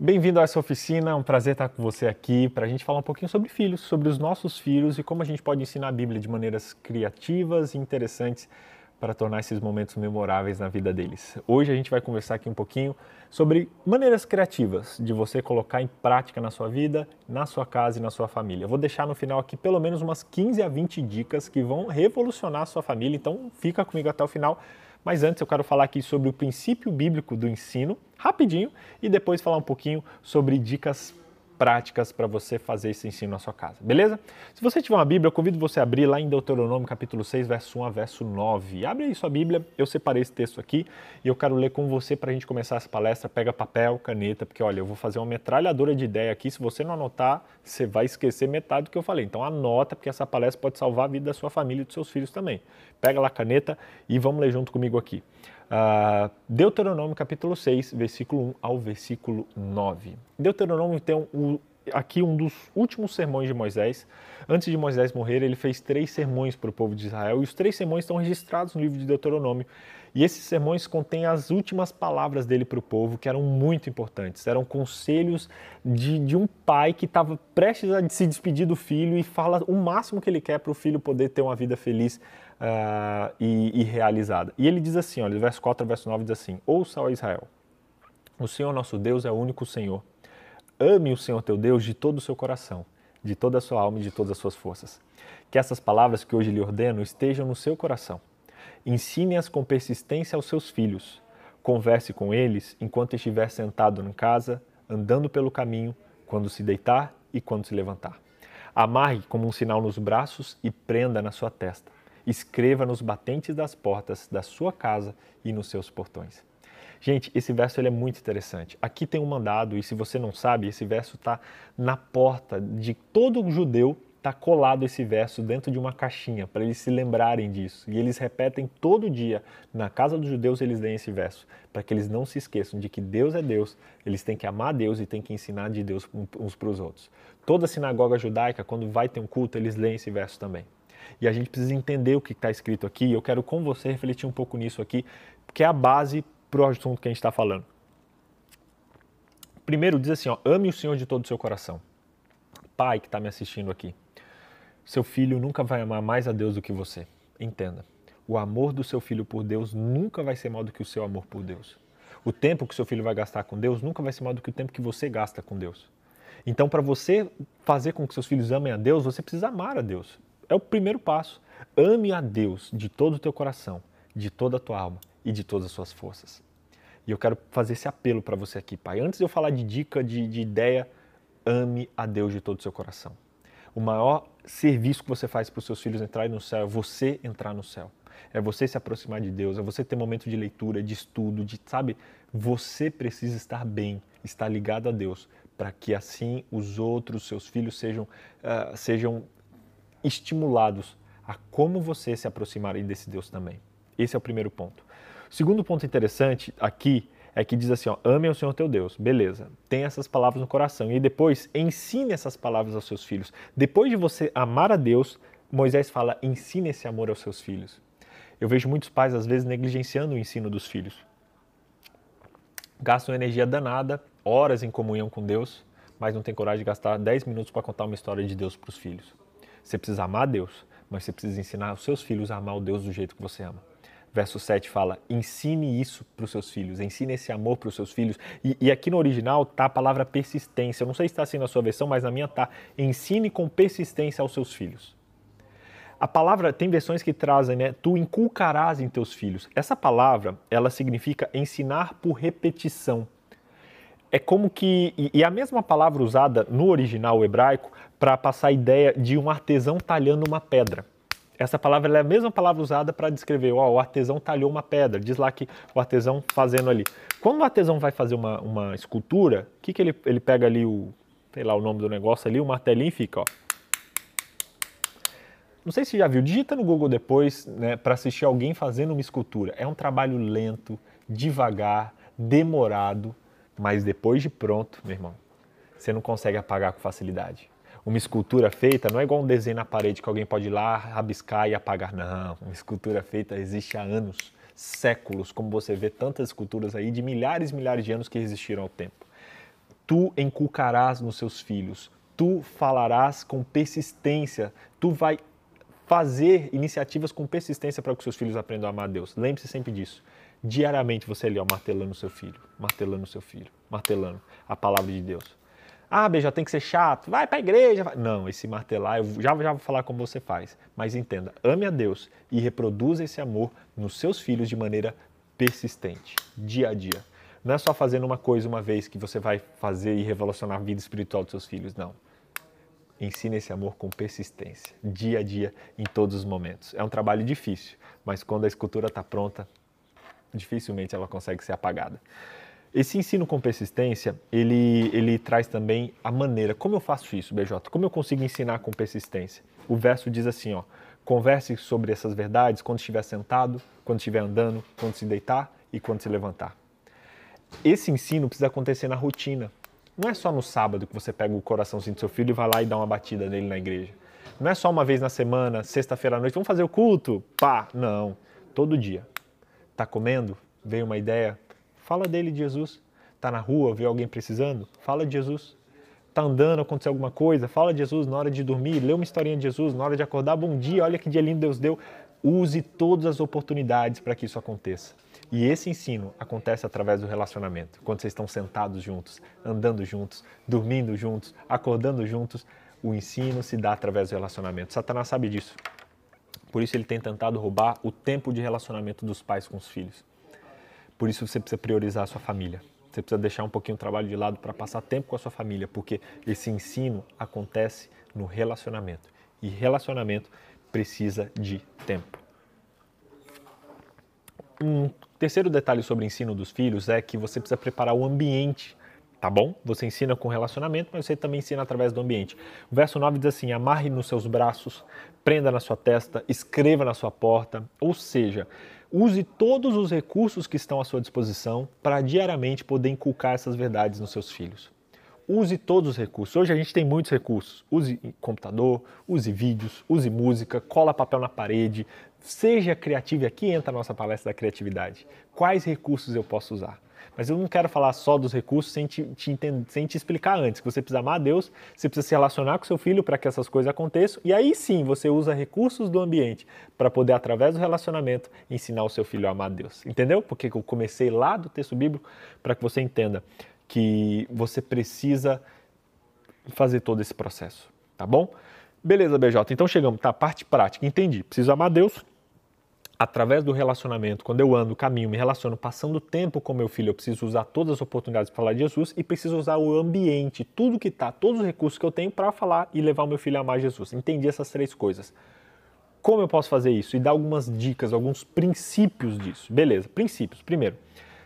Bem-vindo a essa oficina, é um prazer estar com você aqui para a gente falar um pouquinho sobre filhos, sobre os nossos filhos e como a gente pode ensinar a Bíblia de maneiras criativas e interessantes para tornar esses momentos memoráveis na vida deles. Hoje a gente vai conversar aqui um pouquinho sobre maneiras criativas de você colocar em prática na sua vida, na sua casa e na sua família. Eu vou deixar no final aqui pelo menos umas 15 a 20 dicas que vão revolucionar a sua família, então fica comigo até o final mas antes eu quero falar aqui sobre o princípio bíblico do ensino, rapidinho, e depois falar um pouquinho sobre dicas práticas para você fazer esse ensino na sua casa, beleza? Se você tiver uma Bíblia, eu convido você a abrir lá em Deuteronômio capítulo 6, verso 1 a verso 9. Abre aí sua Bíblia, eu separei esse texto aqui e eu quero ler com você para a gente começar essa palestra. Pega papel, caneta, porque olha, eu vou fazer uma metralhadora de ideia aqui. Se você não anotar, você vai esquecer metade do que eu falei. Então anota, porque essa palestra pode salvar a vida da sua família e dos seus filhos também. Pega lá a caneta e vamos ler junto comigo aqui. Uh, Deuteronômio capítulo 6, versículo 1 ao versículo 9. Deuteronômio tem um, aqui um dos últimos sermões de Moisés. Antes de Moisés morrer, ele fez três sermões para o povo de Israel e os três sermões estão registrados no livro de Deuteronômio. E esses sermões contêm as últimas palavras dele para o povo, que eram muito importantes. Eram conselhos de, de um pai que estava prestes a se despedir do filho e fala o máximo que ele quer para o filho poder ter uma vida feliz uh, e, e, realizada. E ele diz assim, olha, verso 4 verso 9 diz assim, Ouça, ó Israel, o Senhor nosso Deus é o único Senhor. Ame o Senhor teu Deus de todo o seu coração, de toda a sua alma e de todas as suas forças. Que essas palavras que hoje lhe ordeno estejam no seu coração. Ensine-as com persistência aos seus filhos. Converse com eles enquanto estiver sentado em casa, andando pelo caminho, quando se deitar e quando se levantar. Amarre como um sinal nos braços e prenda na sua testa escreva nos batentes das portas da sua casa e nos seus portões. Gente, esse verso ele é muito interessante. Aqui tem um mandado, e se você não sabe, esse verso está na porta de todo judeu, está colado esse verso dentro de uma caixinha, para eles se lembrarem disso. E eles repetem todo dia, na casa dos judeus eles leem esse verso, para que eles não se esqueçam de que Deus é Deus, eles têm que amar Deus e têm que ensinar de Deus uns para os outros. Toda sinagoga judaica, quando vai ter um culto, eles leem esse verso também. E a gente precisa entender o que está escrito aqui. E eu quero com você refletir um pouco nisso aqui, que é a base para o assunto que a gente está falando. Primeiro diz assim, ó, ame o Senhor de todo o seu coração. Pai que está me assistindo aqui, seu filho nunca vai amar mais a Deus do que você. Entenda, o amor do seu filho por Deus nunca vai ser maior do que o seu amor por Deus. O tempo que seu filho vai gastar com Deus nunca vai ser maior do que o tempo que você gasta com Deus. Então, para você fazer com que seus filhos amem a Deus, você precisa amar a Deus. É o primeiro passo. Ame a Deus de todo o teu coração, de toda a tua alma e de todas as suas forças. E eu quero fazer esse apelo para você aqui, Pai. Antes de eu falar de dica, de, de ideia, ame a Deus de todo o seu coração. O maior serviço que você faz para os seus filhos entrarem no céu é você entrar no céu. É você se aproximar de Deus, é você ter momento de leitura, de estudo, de, sabe? Você precisa estar bem, estar ligado a Deus, para que assim os outros, seus filhos, sejam, uh, sejam estimulados a como você se aproximar desse Deus também. Esse é o primeiro ponto. O segundo ponto interessante aqui é que diz assim, ó, ame ao Senhor teu Deus. Beleza, tem essas palavras no coração. E depois, ensine essas palavras aos seus filhos. Depois de você amar a Deus, Moisés fala, ensine esse amor aos seus filhos. Eu vejo muitos pais, às vezes, negligenciando o ensino dos filhos. Gastam energia danada, horas em comunhão com Deus, mas não tem coragem de gastar 10 minutos para contar uma história de Deus para os filhos. Você precisa amar a Deus, mas você precisa ensinar os seus filhos a amar o Deus do jeito que você ama. Verso 7 fala: ensine isso para os seus filhos, ensine esse amor para os seus filhos. E, e, aqui no original tá a palavra persistência. Eu não sei se está assim na sua versão, mas na minha tá. Ensine com persistência aos seus filhos. A palavra tem versões que trazem, né? Tu inculcarás em teus filhos. Essa palavra, ela significa ensinar por repetição é como que. E a mesma palavra usada no original hebraico para passar a ideia de um artesão talhando uma pedra. Essa palavra é a mesma palavra usada para descrever, ó, o artesão talhou uma pedra. Diz lá que o artesão fazendo ali. Quando o artesão vai fazer uma, uma escultura, o que, que ele, ele pega ali o, sei lá o nome do negócio ali, o martelinho e fica, ó. Não sei se você já viu, digita no Google depois né, para assistir alguém fazendo uma escultura. É um trabalho lento, devagar, demorado, mas depois de pronto, meu irmão, você não consegue apagar com facilidade. Uma escultura feita não é igual um desenho na parede que alguém pode ir lá, rabiscar e apagar. Não, uma escultura feita existe há anos, séculos, como você vê tantas esculturas aí de milhares e milhares de anos que resistiram ao tempo. tu inculcarás nos seus filhos, tu falarás com persistência, tu vai fazer iniciativas com persistência para que seus filhos aprendam a amar a Deus. Lembre-se sempre disso. Diariamente você ali, ó, martelando seu filho, martelando o seu filho, martelando a palavra de Deus. Ah, já tem que ser chato, vai para a igreja. Não, esse martelar, eu já, já vou falar como você faz. Mas entenda, ame a Deus e reproduza esse amor nos seus filhos de maneira persistente, dia a dia. Não é só fazendo uma coisa uma vez que você vai fazer e revolucionar a vida espiritual dos seus filhos, não. Ensine esse amor com persistência, dia a dia, em todos os momentos. É um trabalho difícil, mas quando a escultura está pronta, dificilmente ela consegue ser apagada. Esse ensino com persistência, ele, ele traz também a maneira. Como eu faço isso, BJ? Como eu consigo ensinar com persistência? O verso diz assim, ó. Converse sobre essas verdades quando estiver sentado, quando estiver andando, quando se deitar e quando se levantar. Esse ensino precisa acontecer na rotina. Não é só no sábado que você pega o coraçãozinho do seu filho e vai lá e dá uma batida nele na igreja. Não é só uma vez na semana, sexta-feira à noite, vamos fazer o culto? Pá, não. Todo dia. Tá comendo? Veio uma ideia? Fala dele, de Jesus. Tá na rua, vê alguém precisando? Fala de Jesus. Tá andando, aconteceu alguma coisa? Fala de Jesus na hora de dormir, lê uma historinha de Jesus na hora de acordar. Bom dia, olha que dia lindo Deus deu. Use todas as oportunidades para que isso aconteça. E esse ensino acontece através do relacionamento. Quando vocês estão sentados juntos, andando juntos, dormindo juntos, acordando juntos, o ensino se dá através do relacionamento. Satanás sabe disso. Por isso ele tem tentado roubar o tempo de relacionamento dos pais com os filhos. Por isso você precisa priorizar a sua família. Você precisa deixar um pouquinho o trabalho de lado para passar tempo com a sua família, porque esse ensino acontece no relacionamento. E relacionamento precisa de tempo. Um terceiro detalhe sobre o ensino dos filhos é que você precisa preparar o ambiente, tá bom? Você ensina com relacionamento, mas você também ensina através do ambiente. O verso 9 diz assim: amarre nos seus braços, prenda na sua testa, escreva na sua porta, ou seja, use todos os recursos que estão à sua disposição para diariamente poder inculcar essas verdades nos seus filhos. Use todos os recursos. Hoje a gente tem muitos recursos. Use computador, use vídeos, use música, cola papel na parede, Seja criativo, e aqui entra a nossa palestra da criatividade. Quais recursos eu posso usar? Mas eu não quero falar só dos recursos sem te, te entender, sem te explicar antes, que você precisa amar Deus, você precisa se relacionar com seu filho para que essas coisas aconteçam, e aí sim você usa recursos do ambiente para poder, através do relacionamento, ensinar o seu filho a amar Deus. Entendeu? Porque eu comecei lá do texto bíblico para que você entenda que você precisa fazer todo esse processo, tá bom? Beleza, BJ. Então chegamos, tá? Parte prática. Entendi. Preciso amar Deus através do relacionamento. Quando eu ando, caminho, me relaciono, passando tempo com meu filho, eu preciso usar todas as oportunidades para falar de Jesus e preciso usar o ambiente, tudo que tá, todos os recursos que eu tenho para falar e levar o meu filho a amar Jesus. Entendi essas três coisas. Como eu posso fazer isso? E dar algumas dicas, alguns princípios disso. Beleza, princípios. Primeiro,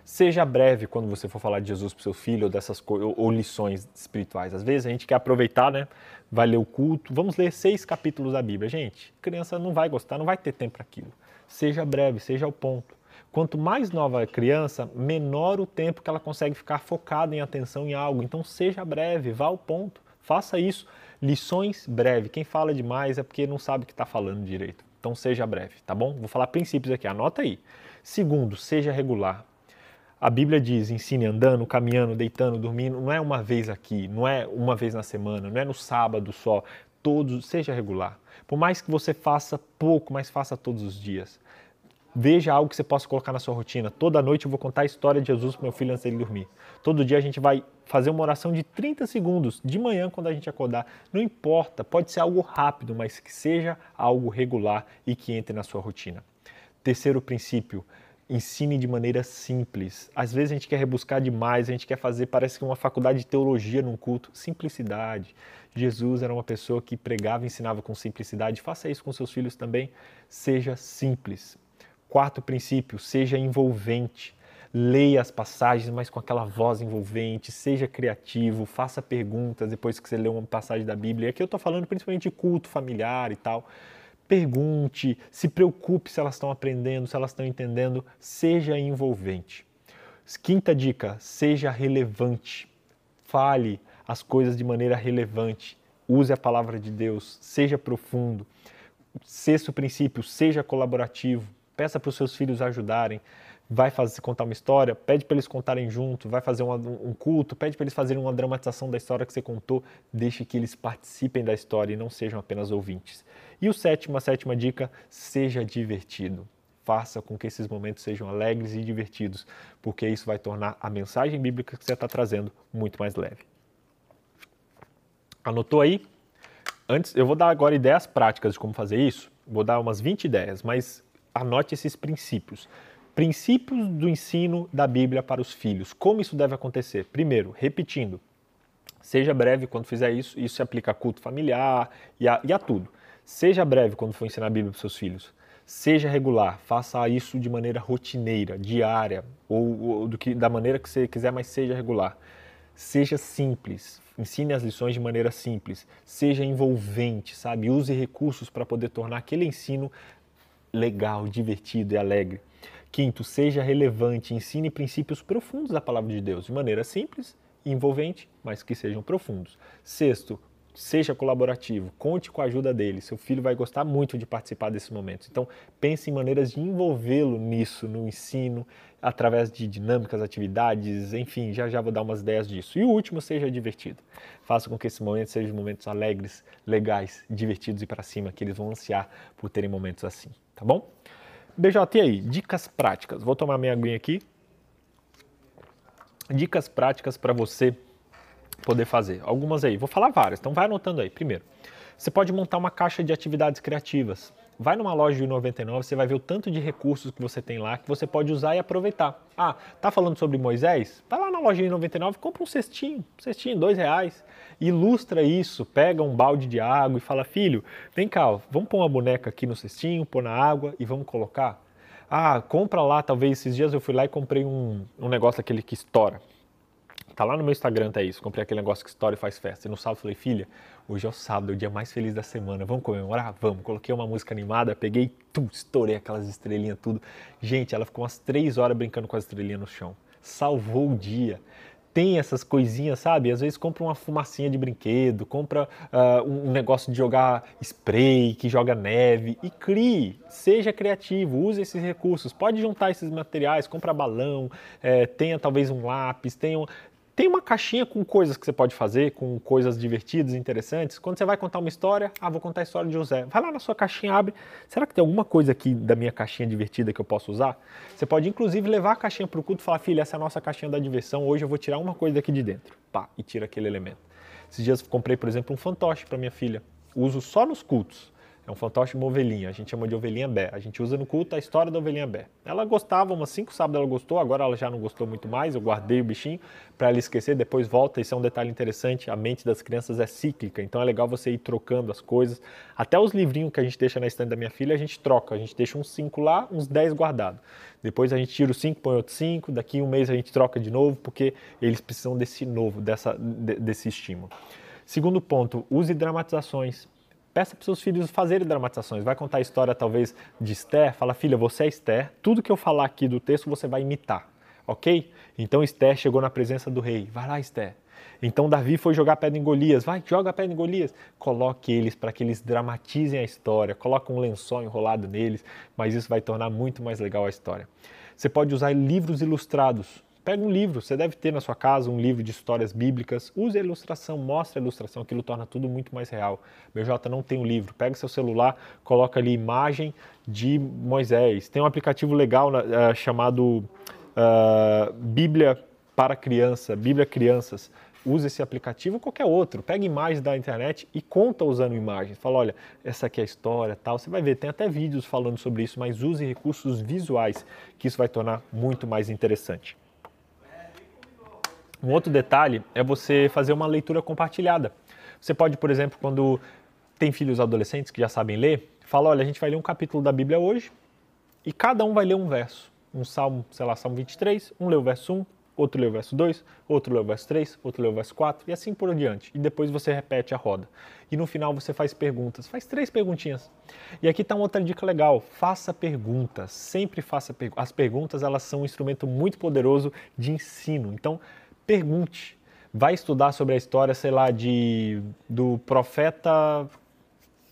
Seja breve quando você for falar de Jesus para seu filho ou dessas ou, ou lições espirituais. Às vezes a gente quer aproveitar, né? Vai ler o culto. Vamos ler seis capítulos da Bíblia. Gente, criança não vai gostar, não vai ter tempo para aquilo. Seja breve, seja ao ponto. Quanto mais nova a criança, menor o tempo que ela consegue ficar focada em atenção em algo. Então seja breve, vá ao ponto. Faça isso. Lições breve. Quem fala demais é porque não sabe o que está falando direito. Então seja breve, tá bom? Vou falar princípios aqui, anota aí. Segundo, seja regular. A Bíblia diz: ensine andando, caminhando, deitando, dormindo. Não é uma vez aqui, não é uma vez na semana, não é no sábado só. Todos, seja regular. Por mais que você faça pouco, mas faça todos os dias. Veja algo que você possa colocar na sua rotina. Toda noite eu vou contar a história de Jesus para meu filho antes dele dormir. Todo dia a gente vai fazer uma oração de 30 segundos, de manhã quando a gente acordar. Não importa, pode ser algo rápido, mas que seja algo regular e que entre na sua rotina. Terceiro princípio, ensine de maneira simples. Às vezes a gente quer rebuscar demais, a gente quer fazer, parece que uma faculdade de teologia num culto. Simplicidade. Jesus era uma pessoa que pregava e ensinava com simplicidade. Faça isso com seus filhos também. Seja simples. Quarto princípio, seja envolvente. Leia as passagens, mas com aquela voz envolvente, seja criativo, faça perguntas depois que você lê uma passagem da Bíblia. E aqui eu estou falando principalmente de culto familiar e tal pergunte, se preocupe se elas estão aprendendo, se elas estão entendendo, seja envolvente. Quinta dica, seja relevante. Fale as coisas de maneira relevante. Use a palavra de Deus, seja profundo. Sexto princípio, seja colaborativo. Peça para os seus filhos ajudarem. vai fazer, contar uma história, pede para eles contarem junto, vai fazer um, um culto, pede para eles fazerem uma dramatização da história que você contou, deixe que eles participem da história e não sejam apenas ouvintes. E o sétimo, a sétima dica, seja divertido. Faça com que esses momentos sejam alegres e divertidos, porque isso vai tornar a mensagem bíblica que você está trazendo muito mais leve. Anotou aí? Antes, eu vou dar agora ideias práticas de como fazer isso. Vou dar umas 20 ideias, mas anote esses princípios. Princípios do ensino da Bíblia para os filhos. Como isso deve acontecer? Primeiro, repetindo. Seja breve quando fizer isso. Isso se aplica a culto familiar e a, e a tudo. Seja breve quando for ensinar a Bíblia para os seus filhos. Seja regular, faça isso de maneira rotineira, diária, ou, ou do que, da maneira que você quiser, mas seja regular. Seja simples, ensine as lições de maneira simples, seja envolvente, sabe? Use recursos para poder tornar aquele ensino legal, divertido e alegre. Quinto, seja relevante, ensine princípios profundos da palavra de Deus de maneira simples envolvente, mas que sejam profundos. Sexto, seja colaborativo, conte com a ajuda dele. Seu filho vai gostar muito de participar desses momentos. Então, pense em maneiras de envolvê-lo nisso, no ensino, através de dinâmicas, atividades, enfim, já já vou dar umas ideias disso. E o último, seja divertido. Faça com que esses momentos sejam momentos alegres, legais, divertidos e para cima, que eles vão ansiar por terem momentos assim, tá bom? BJ, e aí? Dicas práticas. Vou tomar minha aguinha aqui. Dicas práticas para você poder fazer. Algumas aí, vou falar várias, então vai anotando aí. Primeiro, você pode montar uma caixa de atividades criativas. Vai numa loja de 99, você vai ver o tanto de recursos que você tem lá que você pode usar e aproveitar. Ah, tá falando sobre Moisés? Vai lá na loja de 99, compra um cestinho, um cestinho, dois reais. Ilustra isso, pega um balde de água e fala, filho, vem cá, vamos pôr uma boneca aqui no cestinho, pôr na água e vamos colocar. Ah, compra lá, talvez esses dias eu fui lá e comprei um, um negócio aquele que estoura. Tá lá no meu Instagram, tá isso. Comprei aquele negócio que e faz festa. E no sábado falei, filha, hoje é o sábado, é o dia mais feliz da semana. Vamos comemorar? Vamos. Coloquei uma música animada, peguei, tum, estourei aquelas estrelinhas, tudo. Gente, ela ficou umas três horas brincando com as estrelinhas no chão. Salvou o dia tem essas coisinhas, sabe? Às vezes compra uma fumacinha de brinquedo, compra uh, um negócio de jogar spray, que joga neve e crie, seja criativo, use esses recursos. Pode juntar esses materiais, compra balão, é, tenha talvez um lápis, tenha, tem uma caixinha com coisas que você pode fazer, com coisas divertidas, interessantes. Quando você vai contar uma história, ah, vou contar a história de José. Vai lá na sua caixinha, abre. Será que tem alguma coisa aqui da minha caixinha divertida que eu posso usar? Você pode inclusive levar a caixinha para o culto e falar, filha, essa é a nossa caixinha da diversão. Hoje eu vou tirar uma coisa daqui de dentro. Pá, e tira aquele elemento. Esses dias comprei, por exemplo, um fantoche para minha filha. Uso só nos cultos. É um fantoche uma ovelhinha, a gente chama de ovelhinha bé. A gente usa no culto a história da ovelhinha bé. Ela gostava, umas cinco sábados ela gostou, agora ela já não gostou muito mais, eu guardei o bichinho para ela esquecer, depois volta. Isso é um detalhe interessante, a mente das crianças é cíclica, então é legal você ir trocando as coisas. Até os livrinhos que a gente deixa na estante da minha filha, a gente troca, a gente deixa uns cinco lá, uns dez guardados. Depois a gente tira os cinco, põe outros cinco, daqui um mês a gente troca de novo, porque eles precisam desse novo, dessa, desse estímulo. Segundo ponto, use dramatizações. Peça para seus filhos fazerem dramatizações. Vai contar a história, talvez, de Esther. Fala, filha, você é Esther. Tudo que eu falar aqui do texto você vai imitar, ok? Então Esther chegou na presença do rei. Vai lá, Esther. Então Davi foi jogar pedra em Golias. Vai, joga pedra em Golias. Coloque eles para que eles dramatizem a história. Coloque um lençol enrolado neles, mas isso vai tornar muito mais legal a história. Você pode usar livros ilustrados. Pega um livro, você deve ter na sua casa um livro de histórias bíblicas, use a ilustração, mostre a ilustração, aquilo torna tudo muito mais real. BJ não tem um livro, pega seu celular, coloca ali imagem de Moisés. Tem um aplicativo legal uh, chamado uh, Bíblia para criança, Bíblia Crianças. Use esse aplicativo ou qualquer outro. Pega imagens da internet e conta usando imagens. Fala, olha, essa aqui é a história, tal. Você vai ver, tem até vídeos falando sobre isso, mas use recursos visuais, que isso vai tornar muito mais interessante. Um outro detalhe é você fazer uma leitura compartilhada. Você pode, por exemplo, quando tem filhos adolescentes que já sabem ler, fala, olha, a gente vai ler um capítulo da Bíblia hoje e cada um vai ler um verso. Um salmo, sei lá, salmo 23, um lê o verso 1, outro lê o verso 2, outro lê o verso 3, outro lê o verso 4 e assim por diante. E depois você repete a roda. E no final você faz perguntas, faz três perguntinhas. E aqui está uma outra dica legal, faça perguntas, sempre faça perguntas. As perguntas elas são um instrumento muito poderoso de ensino. Então, pergunte. Vai estudar sobre a história, sei lá, de, do profeta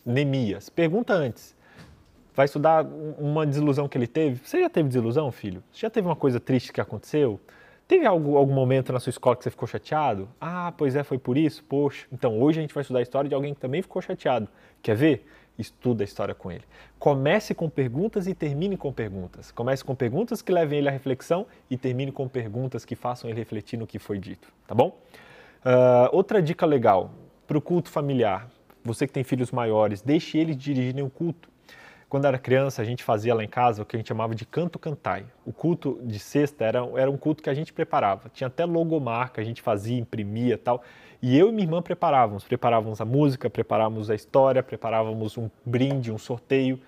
Neemias. Pergunta antes. vai estudar uma desilusão que ele teve. Você já teve desilusão, filho? Você já teve uma coisa triste que aconteceu? Teve algum momento na sua escola que você ficou chateado? Ah, pois é, foi por isso? Poxa. Então hoje a gente vai estudar a história de alguém que também ficou chateado. Quer ver? Estuda a história com ele. Comece com perguntas e termine com perguntas. Comece com perguntas que levem ele à reflexão e termine com perguntas que façam ele refletir no que foi dito. Tá bom? Uh, outra dica legal para o culto familiar. Você que tem filhos maiores, deixe eles dirigirem o culto. Quando era criança, a gente fazia lá em casa o que a gente chamava de canto cantai. O culto de sexta era, era um culto que a gente preparava. Tinha até logomarca, a gente fazia, imprimia tal. E eu e minha irmã preparávamos. Preparávamos a música, preparávamos a história, preparávamos um brinde, um sorteio.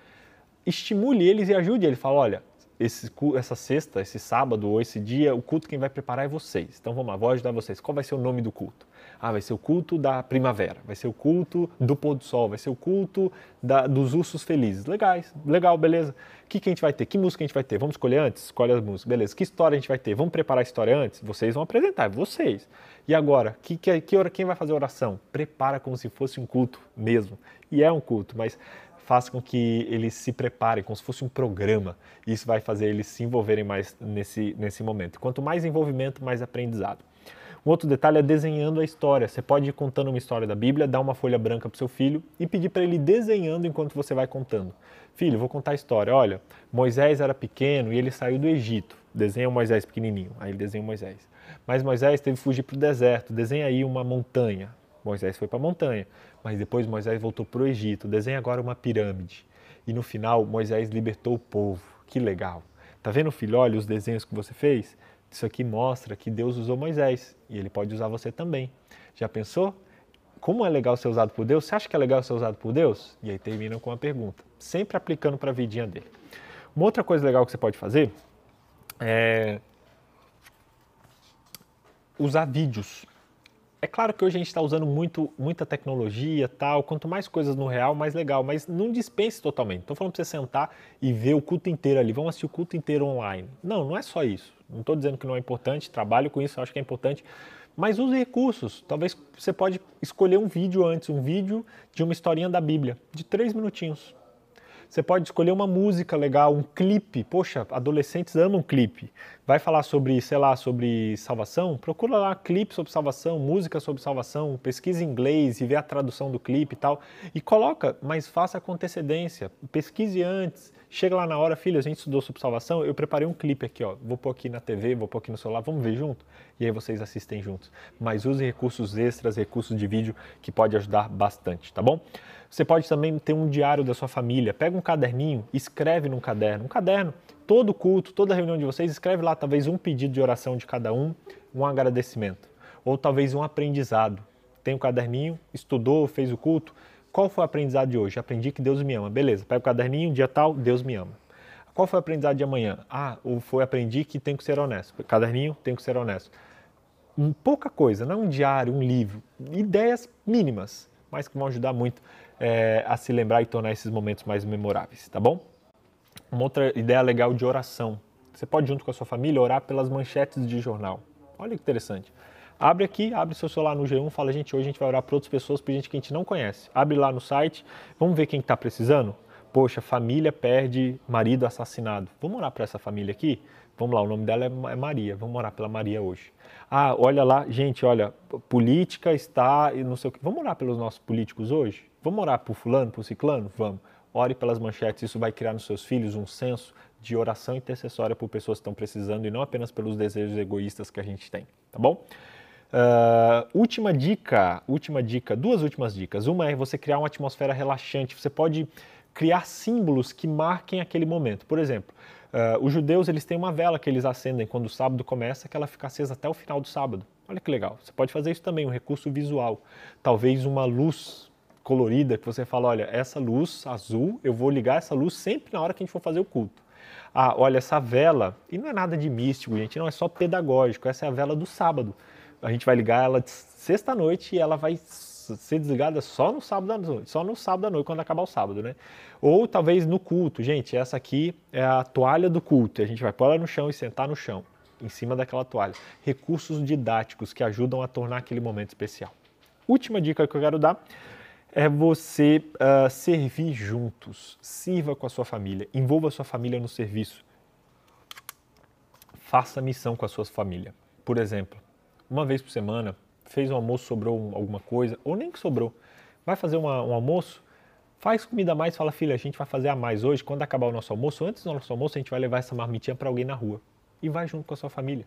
Estimule eles e ajude eles. Fala, olha, esse, essa sexta, esse sábado ou esse dia, o culto quem vai preparar é vocês. Então vamos lá, vou ajudar vocês. Qual vai ser o nome do culto? Ah, vai ser o culto da primavera, vai ser o culto do pôr do sol, vai ser o culto da, dos ursos felizes. Legais, legal, beleza. O que, que a gente vai ter? Que música a gente vai ter? Vamos escolher antes? Escolhe as músicas, beleza. Que história a gente vai ter? Vamos preparar a história antes? Vocês vão apresentar, vocês. E agora, que, que, que hora, quem vai fazer a oração? Prepara como se fosse um culto mesmo. E é um culto, mas faça com que eles se preparem, como se fosse um programa. Isso vai fazer eles se envolverem mais nesse, nesse momento. Quanto mais envolvimento, mais aprendizado. Um outro detalhe é desenhando a história. Você pode ir contando uma história da Bíblia, dar uma folha branca para o seu filho e pedir para ele desenhando enquanto você vai contando. Filho, vou contar a história. Olha, Moisés era pequeno e ele saiu do Egito. Desenha o Moisés pequenininho. Aí ele desenha o Moisés. Mas Moisés teve que fugir para o deserto. Desenha aí uma montanha. Moisés foi para a montanha. Mas depois Moisés voltou para o Egito. Desenha agora uma pirâmide. E no final, Moisés libertou o povo. Que legal. Tá vendo, filho? Olha os desenhos que você fez. Isso aqui mostra que Deus usou Moisés e ele pode usar você também. Já pensou? Como é legal ser usado por Deus? Você acha que é legal ser usado por Deus? E aí terminam com uma pergunta, sempre aplicando para a vidinha dele. Uma outra coisa legal que você pode fazer é usar vídeos. É claro que hoje a gente está usando muito, muita tecnologia tal, quanto mais coisas no real, mais legal, mas não dispense totalmente. Estou falando para você sentar e ver o culto inteiro ali, vamos assistir o culto inteiro online. Não, não é só isso. Não estou dizendo que não é importante, trabalho com isso, acho que é importante, mas use recursos. Talvez você pode escolher um vídeo antes, um vídeo de uma historinha da Bíblia, de três minutinhos. Você pode escolher uma música legal, um clipe. Poxa, adolescentes amam clipe. Vai falar sobre, sei lá, sobre salvação? Procura lá clipe sobre salvação, música sobre salvação, pesquisa em inglês e vê a tradução do clipe e tal. E coloca, mas faça com antecedência. Pesquise antes. Chega lá na hora, filha, a gente estudou sobre salvação, eu preparei um clipe aqui, ó. Vou pôr aqui na TV, vou pôr aqui no celular, vamos ver junto? E aí vocês assistem juntos. Mas use recursos extras, recursos de vídeo que pode ajudar bastante, tá bom? Você pode também ter um diário da sua família. Pega um caderninho, escreve num caderno. Um caderno, todo culto, toda reunião de vocês, escreve lá talvez um pedido de oração de cada um, um agradecimento. Ou talvez um aprendizado. Tem um caderninho, estudou, fez o culto. Qual foi o aprendizado de hoje? Aprendi que Deus me ama. Beleza, pega o caderninho, dia tal, Deus me ama. Qual foi o aprendizado de amanhã? Ah, foi aprendi que tem que ser honesto. Caderninho, tem que ser honesto. Pouca coisa, não um diário, um livro. Ideias mínimas, mas que vão ajudar muito é, a se lembrar e tornar esses momentos mais memoráveis, tá bom? Uma outra ideia legal de oração. Você pode, junto com a sua família, orar pelas manchetes de jornal. Olha que interessante. Abre aqui, abre seu celular no G1, fala, gente, hoje a gente vai orar para outras pessoas, para gente que a gente não conhece. Abre lá no site, vamos ver quem está precisando? Poxa, família perde marido assassinado. Vamos orar para essa família aqui? Vamos lá, o nome dela é, é Maria. Vamos orar pela Maria hoje. Ah, olha lá, gente, olha, política está e não sei o que. Vamos orar pelos nossos políticos hoje? Vamos orar por fulano, por ciclano? Vamos. Ore pelas manchetes, isso vai criar nos seus filhos um senso de oração intercessória por pessoas que estão precisando e não apenas pelos desejos egoístas que a gente tem, tá bom? Uh, última dica, última dica, duas últimas dicas. Uma é você criar uma atmosfera relaxante. Você pode criar símbolos que marquem aquele momento. Por exemplo, Uh, os judeus eles têm uma vela que eles acendem quando o sábado começa, que ela fica acesa até o final do sábado. Olha que legal. Você pode fazer isso também, um recurso visual. Talvez uma luz colorida que você fala, olha, essa luz azul, eu vou ligar essa luz sempre na hora que a gente for fazer o culto. Ah, olha, essa vela, e não é nada de místico, gente, não é só pedagógico, essa é a vela do sábado. A gente vai ligar ela sexta-noite e ela vai ser desligada só no sábado à noite, só no sábado à noite, quando acabar o sábado, né? Ou talvez no culto, gente, essa aqui é a toalha do culto, a gente vai pôr ela no chão e sentar no chão, em cima daquela toalha. Recursos didáticos que ajudam a tornar aquele momento especial. Última dica que eu quero dar é você uh, servir juntos. Sirva com a sua família, envolva a sua família no serviço. Faça missão com a sua família. Por exemplo, uma vez por semana, fez um almoço, sobrou alguma coisa, ou nem que sobrou, vai fazer uma, um almoço, faz comida a mais, fala, filha, a gente vai fazer a mais hoje, quando acabar o nosso almoço, antes do nosso almoço, a gente vai levar essa marmitinha para alguém na rua. E vai junto com a sua família.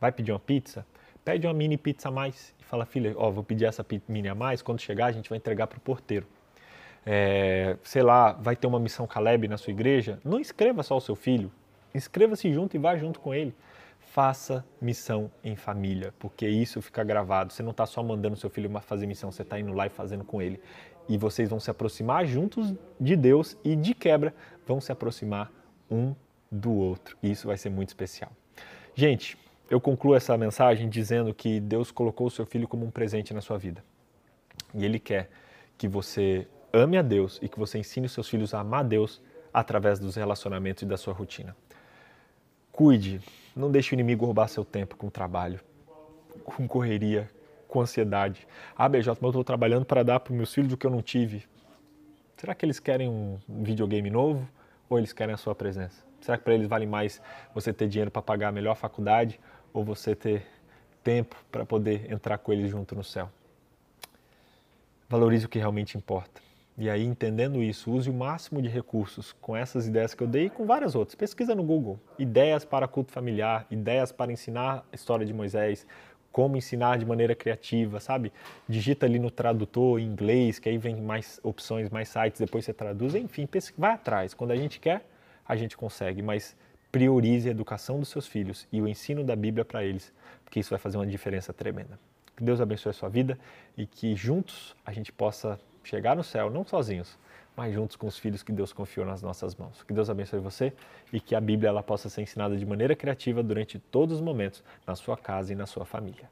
Vai pedir uma pizza? Pede uma mini pizza a mais e fala, filha, ó, vou pedir essa mini a mais, quando chegar a gente vai entregar para o porteiro. É, sei lá, vai ter uma missão Caleb na sua igreja, não inscreva só o seu filho, inscreva-se junto e vá junto com ele. Faça missão em família, porque isso fica gravado. Você não está só mandando seu filho fazer missão, você está indo lá e fazendo com ele. E vocês vão se aproximar juntos de Deus e, de quebra, vão se aproximar um do outro. E isso vai ser muito especial. Gente, eu concluo essa mensagem dizendo que Deus colocou o seu filho como um presente na sua vida. E Ele quer que você ame a Deus e que você ensine os seus filhos a amar a Deus através dos relacionamentos e da sua rotina. Cuide, não deixe o inimigo roubar seu tempo com trabalho, com correria, com ansiedade. Ah, BJ, mas eu estou trabalhando para dar para meus filhos o que eu não tive. Será que eles querem um videogame novo ou eles querem a sua presença? Será que para eles vale mais você ter dinheiro para pagar a melhor faculdade ou você ter tempo para poder entrar com eles junto no céu. Valorize o que realmente importa. E aí, entendendo isso, use o máximo de recursos com essas ideias que eu dei e com várias outras. Pesquisa no Google. Ideias para culto familiar, ideias para ensinar a história de Moisés, como ensinar de maneira criativa, sabe? Digita ali no tradutor em inglês, que aí vem mais opções, mais sites, depois você traduz. Enfim, vai atrás. Quando a gente quer, a gente consegue. Mas priorize a educação dos seus filhos e o ensino da Bíblia para eles, porque isso vai fazer uma diferença tremenda. Que Deus abençoe a sua vida e que juntos a gente possa chegar no céu, não sozinhos, mas juntos com os filhos que Deus confiou nas nossas mãos. Que Deus abençoe você e que a Bíblia ela possa ser ensinada de maneira criativa durante todos os momentos na sua casa e na sua família.